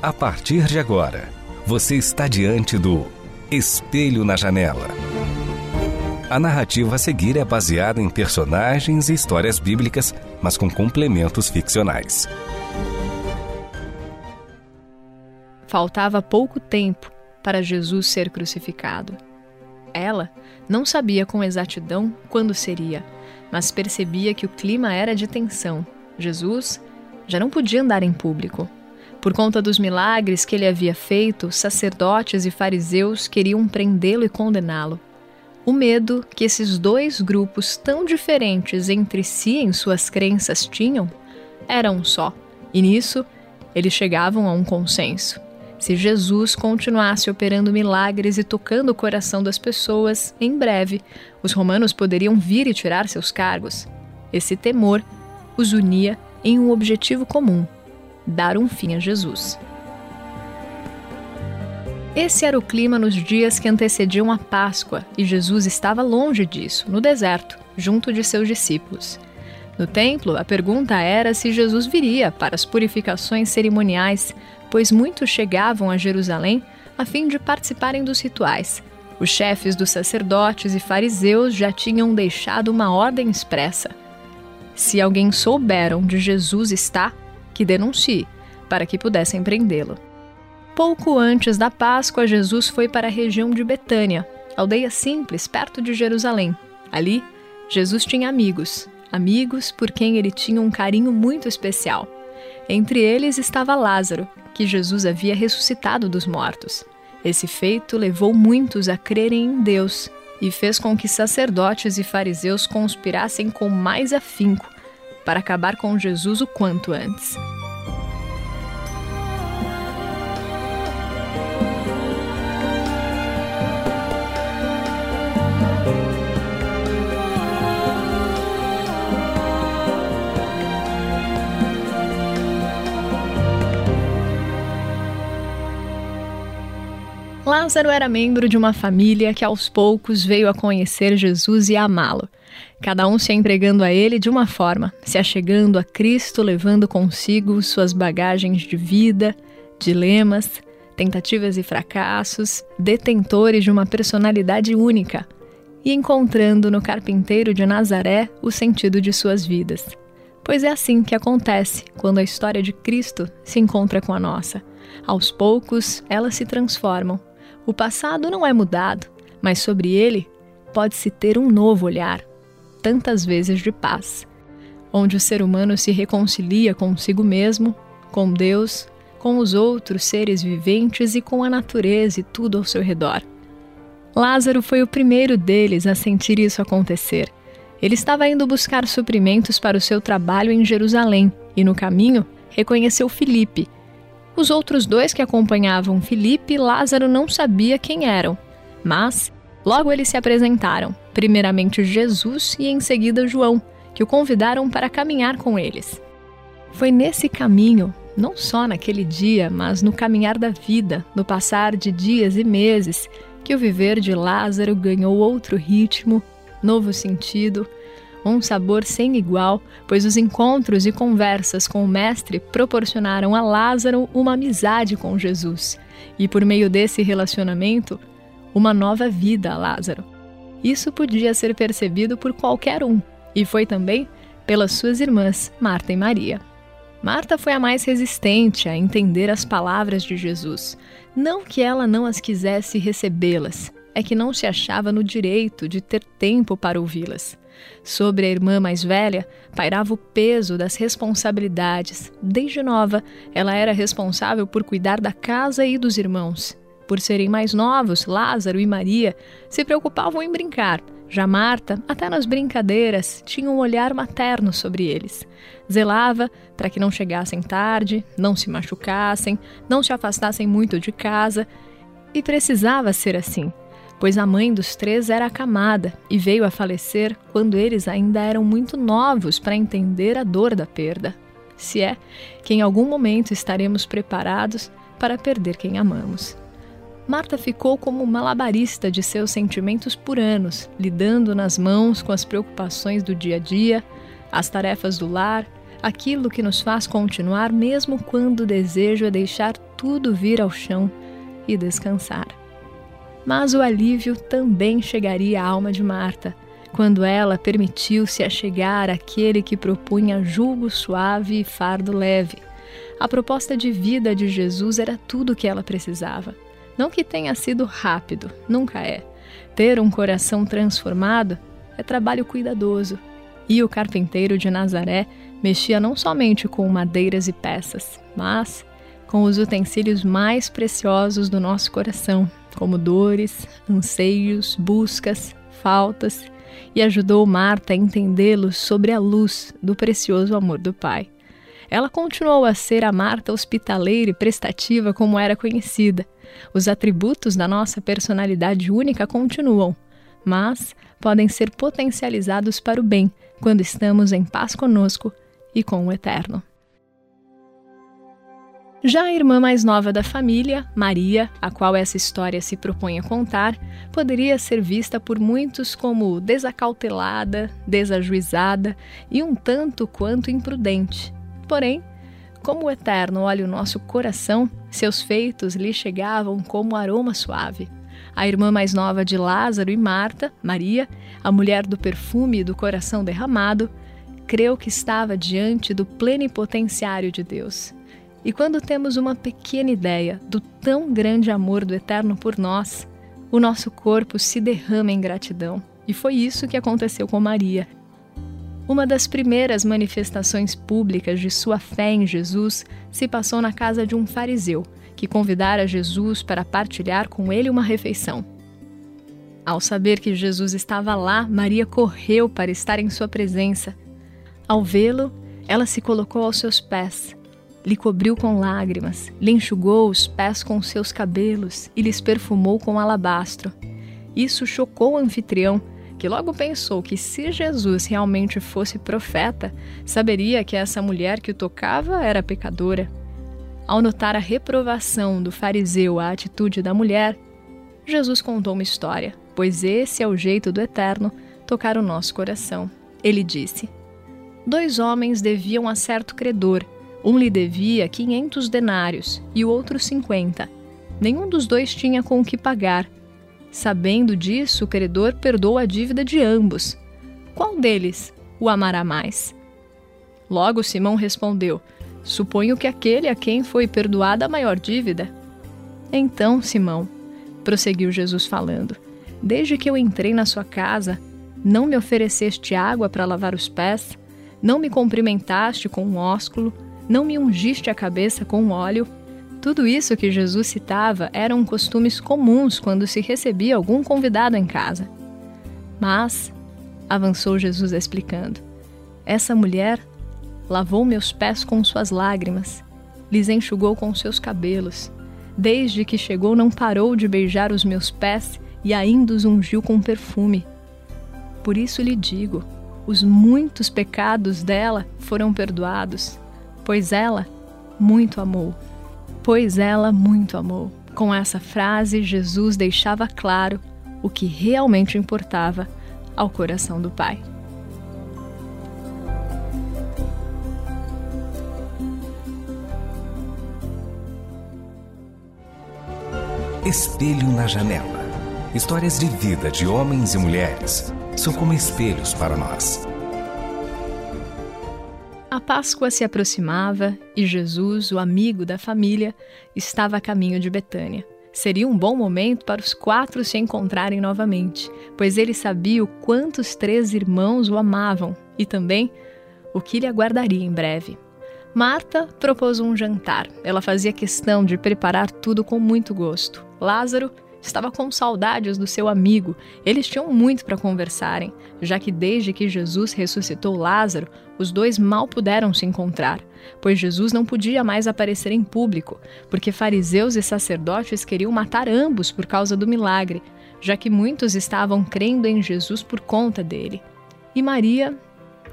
A partir de agora, você está diante do Espelho na Janela. A narrativa a seguir é baseada em personagens e histórias bíblicas, mas com complementos ficcionais. Faltava pouco tempo para Jesus ser crucificado. Ela não sabia com exatidão quando seria, mas percebia que o clima era de tensão. Jesus já não podia andar em público. Por conta dos milagres que ele havia feito, sacerdotes e fariseus queriam prendê-lo e condená-lo. O medo que esses dois grupos tão diferentes entre si em suas crenças tinham era um só, e nisso eles chegavam a um consenso. Se Jesus continuasse operando milagres e tocando o coração das pessoas, em breve, os romanos poderiam vir e tirar seus cargos. Esse temor os unia em um objetivo comum: dar um fim a Jesus. Esse era o clima nos dias que antecediam a Páscoa e Jesus estava longe disso, no deserto, junto de seus discípulos. No templo, a pergunta era se Jesus viria para as purificações cerimoniais pois muitos chegavam a Jerusalém a fim de participarem dos rituais. Os chefes dos sacerdotes e fariseus já tinham deixado uma ordem expressa. Se alguém souber onde Jesus está, que denuncie, para que pudessem prendê-lo. Pouco antes da Páscoa, Jesus foi para a região de Betânia, aldeia simples perto de Jerusalém. Ali, Jesus tinha amigos, amigos por quem ele tinha um carinho muito especial. Entre eles estava Lázaro, que Jesus havia ressuscitado dos mortos. Esse feito levou muitos a crerem em Deus e fez com que sacerdotes e fariseus conspirassem com mais afinco para acabar com Jesus o quanto antes. Lázaro era membro de uma família que aos poucos veio a conhecer Jesus e amá-lo. Cada um se entregando a ele de uma forma, se achegando a Cristo, levando consigo suas bagagens de vida, dilemas, tentativas e fracassos, detentores de uma personalidade única, e encontrando no carpinteiro de Nazaré o sentido de suas vidas. Pois é assim que acontece quando a história de Cristo se encontra com a nossa. Aos poucos, elas se transformam o passado não é mudado, mas sobre ele pode-se ter um novo olhar, tantas vezes de paz, onde o ser humano se reconcilia consigo mesmo, com Deus, com os outros seres viventes e com a natureza e tudo ao seu redor. Lázaro foi o primeiro deles a sentir isso acontecer. Ele estava indo buscar suprimentos para o seu trabalho em Jerusalém e, no caminho, reconheceu Filipe, os outros dois que acompanhavam Filipe Lázaro não sabia quem eram, mas logo eles se apresentaram, primeiramente Jesus e em seguida João, que o convidaram para caminhar com eles. Foi nesse caminho, não só naquele dia, mas no caminhar da vida, no passar de dias e meses, que o viver de Lázaro ganhou outro ritmo, novo sentido um sabor sem igual, pois os encontros e conversas com o Mestre proporcionaram a Lázaro uma amizade com Jesus e, por meio desse relacionamento, uma nova vida a Lázaro. Isso podia ser percebido por qualquer um, e foi também pelas suas irmãs, Marta e Maria. Marta foi a mais resistente a entender as palavras de Jesus. Não que ela não as quisesse recebê-las, é que não se achava no direito de ter tempo para ouvi-las. Sobre a irmã mais velha pairava o peso das responsabilidades. Desde nova, ela era responsável por cuidar da casa e dos irmãos. Por serem mais novos, Lázaro e Maria se preocupavam em brincar, Já Marta, até nas brincadeiras, tinha um olhar materno sobre eles. Zelava para que não chegassem tarde, não se machucassem, não se afastassem muito de casa. E precisava ser assim, pois a mãe dos três era acamada e veio a falecer quando eles ainda eram muito novos para entender a dor da perda. Se é que em algum momento estaremos preparados para perder quem amamos. Marta ficou como malabarista de seus sentimentos por anos, lidando nas mãos com as preocupações do dia a dia, as tarefas do lar, aquilo que nos faz continuar mesmo quando o desejo é deixar tudo vir ao chão e descansar. Mas o alívio também chegaria à alma de Marta, quando ela permitiu-se achegar àquele que propunha julgo suave e fardo leve. A proposta de vida de Jesus era tudo o que ela precisava. Não que tenha sido rápido, nunca é. Ter um coração transformado é trabalho cuidadoso. E o carpinteiro de Nazaré mexia não somente com madeiras e peças, mas com os utensílios mais preciosos do nosso coração, como dores, anseios, buscas, faltas, e ajudou Marta a entendê-los sobre a luz do precioso amor do Pai. Ela continuou a ser a Marta hospitaleira e prestativa como era conhecida. Os atributos da nossa personalidade única continuam, mas podem ser potencializados para o bem quando estamos em paz conosco e com o Eterno. Já a irmã mais nova da família, Maria, a qual essa história se propõe a contar, poderia ser vista por muitos como desacautelada, desajuizada e um tanto quanto imprudente. Porém, como o Eterno olha o nosso coração, seus feitos lhe chegavam como aroma suave. A irmã mais nova de Lázaro e Marta, Maria, a mulher do perfume e do coração derramado, creu que estava diante do plenipotenciário de Deus. E quando temos uma pequena ideia do tão grande amor do Eterno por nós, o nosso corpo se derrama em gratidão. E foi isso que aconteceu com Maria. Uma das primeiras manifestações públicas de sua fé em Jesus se passou na casa de um fariseu, que convidara Jesus para partilhar com ele uma refeição. Ao saber que Jesus estava lá, Maria correu para estar em sua presença. Ao vê-lo, ela se colocou aos seus pés, lhe cobriu com lágrimas, lhe enxugou os pés com seus cabelos e lhes perfumou com alabastro. Isso chocou o anfitrião que logo pensou que se Jesus realmente fosse profeta, saberia que essa mulher que o tocava era pecadora. Ao notar a reprovação do fariseu à atitude da mulher, Jesus contou uma história, pois esse é o jeito do Eterno tocar o nosso coração. Ele disse: Dois homens deviam a certo credor. Um lhe devia quinhentos denários e o outro cinquenta. Nenhum dos dois tinha com o que pagar. Sabendo disso, o credor perdoa a dívida de ambos. Qual deles o amará mais? Logo Simão respondeu: Suponho que aquele a quem foi perdoada a maior dívida. Então, Simão, prosseguiu Jesus falando, desde que eu entrei na sua casa, não me ofereceste água para lavar os pés, não me cumprimentaste com um ósculo, não me ungiste a cabeça com óleo, tudo isso que Jesus citava eram costumes comuns quando se recebia algum convidado em casa. Mas, avançou Jesus explicando, essa mulher lavou meus pés com suas lágrimas, lhes enxugou com seus cabelos. Desde que chegou, não parou de beijar os meus pés e ainda os ungiu com perfume. Por isso lhe digo: os muitos pecados dela foram perdoados, pois ela muito amou pois ela muito amou. Com essa frase, Jesus deixava claro o que realmente importava ao coração do Pai. Espelho na janela. Histórias de vida de homens e mulheres são como espelhos para nós. A Páscoa se aproximava e Jesus, o amigo da família, estava a caminho de Betânia. Seria um bom momento para os quatro se encontrarem novamente, pois ele sabia o quanto os três irmãos o amavam e também o que lhe aguardaria em breve. Marta propôs um jantar. Ela fazia questão de preparar tudo com muito gosto. Lázaro estava com saudades do seu amigo. Eles tinham muito para conversarem, já que desde que Jesus ressuscitou Lázaro, os dois mal puderam se encontrar, pois Jesus não podia mais aparecer em público, porque fariseus e sacerdotes queriam matar ambos por causa do milagre, já que muitos estavam crendo em Jesus por conta dele. E Maria,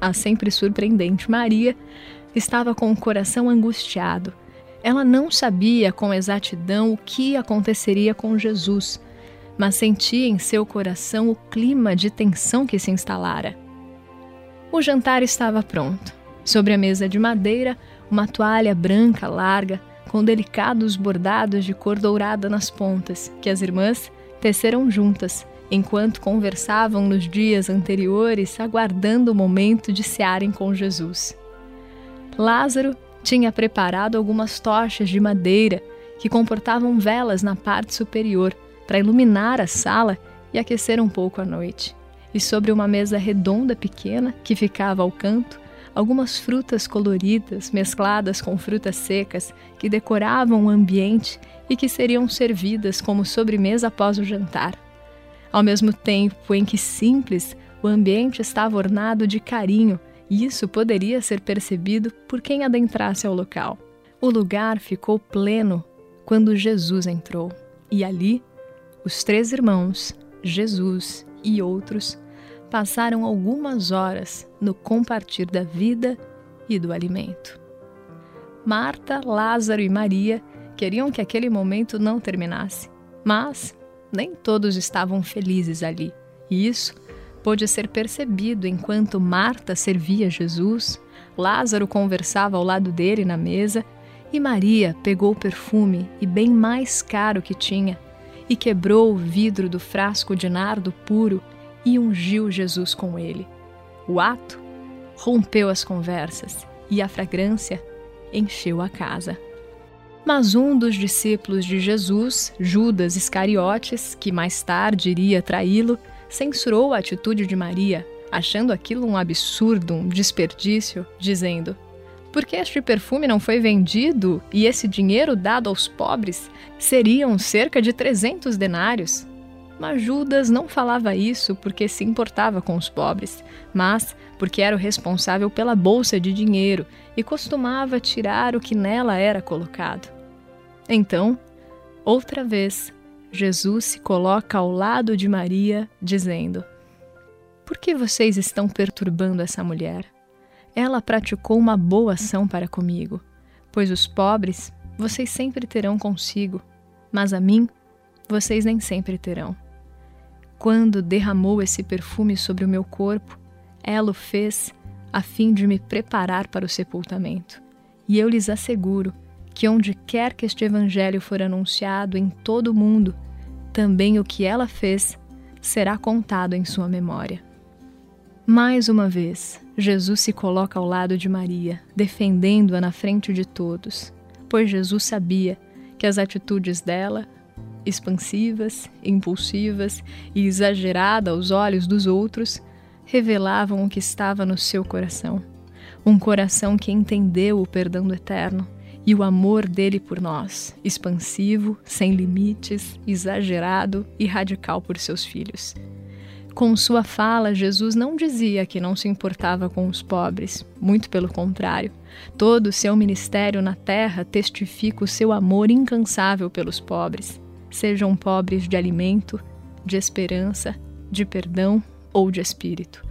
a sempre surpreendente Maria, estava com o coração angustiado ela não sabia com exatidão o que aconteceria com Jesus, mas sentia em seu coração o clima de tensão que se instalara. O jantar estava pronto. Sobre a mesa de madeira, uma toalha branca larga, com delicados bordados de cor dourada nas pontas, que as irmãs teceram juntas, enquanto conversavam nos dias anteriores, aguardando o momento de cearem com Jesus. Lázaro tinha preparado algumas tochas de madeira que comportavam velas na parte superior para iluminar a sala e aquecer um pouco a noite. E sobre uma mesa redonda pequena que ficava ao canto, algumas frutas coloridas mescladas com frutas secas que decoravam o ambiente e que seriam servidas como sobremesa após o jantar. Ao mesmo tempo em que simples, o ambiente estava ornado de carinho isso poderia ser percebido por quem adentrasse ao local. O lugar ficou pleno quando Jesus entrou, e ali os três irmãos, Jesus e outros, passaram algumas horas no compartir da vida e do alimento. Marta, Lázaro e Maria queriam que aquele momento não terminasse, mas nem todos estavam felizes ali, e isso pôde ser percebido enquanto Marta servia Jesus, Lázaro conversava ao lado dele na mesa e Maria pegou o perfume e bem mais caro que tinha e quebrou o vidro do frasco de nardo puro e ungiu Jesus com ele. O ato rompeu as conversas e a fragrância encheu a casa. Mas um dos discípulos de Jesus, Judas Iscariotes, que mais tarde iria traí-lo, censurou a atitude de Maria, achando aquilo um absurdo, um desperdício, dizendo: Por que este perfume não foi vendido e esse dinheiro dado aos pobres seriam cerca de 300 denários? Mas Judas não falava isso porque se importava com os pobres, mas porque era o responsável pela bolsa de dinheiro e costumava tirar o que nela era colocado. Então, outra vez, Jesus se coloca ao lado de Maria, dizendo: Por que vocês estão perturbando essa mulher? Ela praticou uma boa ação para comigo, pois os pobres vocês sempre terão consigo, mas a mim vocês nem sempre terão. Quando derramou esse perfume sobre o meu corpo, ela o fez a fim de me preparar para o sepultamento. E eu lhes asseguro que onde quer que este evangelho for anunciado em todo o mundo, também o que ela fez será contado em sua memória. Mais uma vez, Jesus se coloca ao lado de Maria, defendendo-a na frente de todos, pois Jesus sabia que as atitudes dela, expansivas, impulsivas e exageradas aos olhos dos outros, revelavam o que estava no seu coração. Um coração que entendeu o perdão do eterno e o amor dele por nós, expansivo, sem limites, exagerado e radical por seus filhos. Com sua fala, Jesus não dizia que não se importava com os pobres, muito pelo contrário. Todo o seu ministério na terra testifica o seu amor incansável pelos pobres, sejam pobres de alimento, de esperança, de perdão ou de espírito.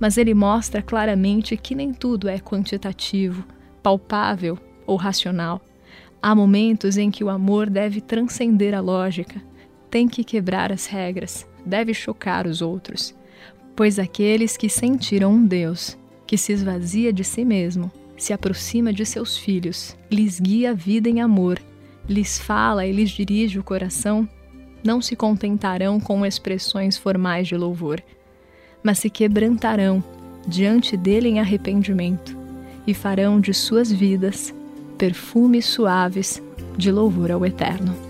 Mas ele mostra claramente que nem tudo é quantitativo, palpável ou racional. Há momentos em que o amor deve transcender a lógica, tem que quebrar as regras, deve chocar os outros. Pois aqueles que sentiram um Deus que se esvazia de si mesmo, se aproxima de seus filhos, lhes guia a vida em amor, lhes fala e lhes dirige o coração, não se contentarão com expressões formais de louvor, mas se quebrantarão diante dele em arrependimento e farão de suas vidas perfumes suaves de louvor ao Eterno.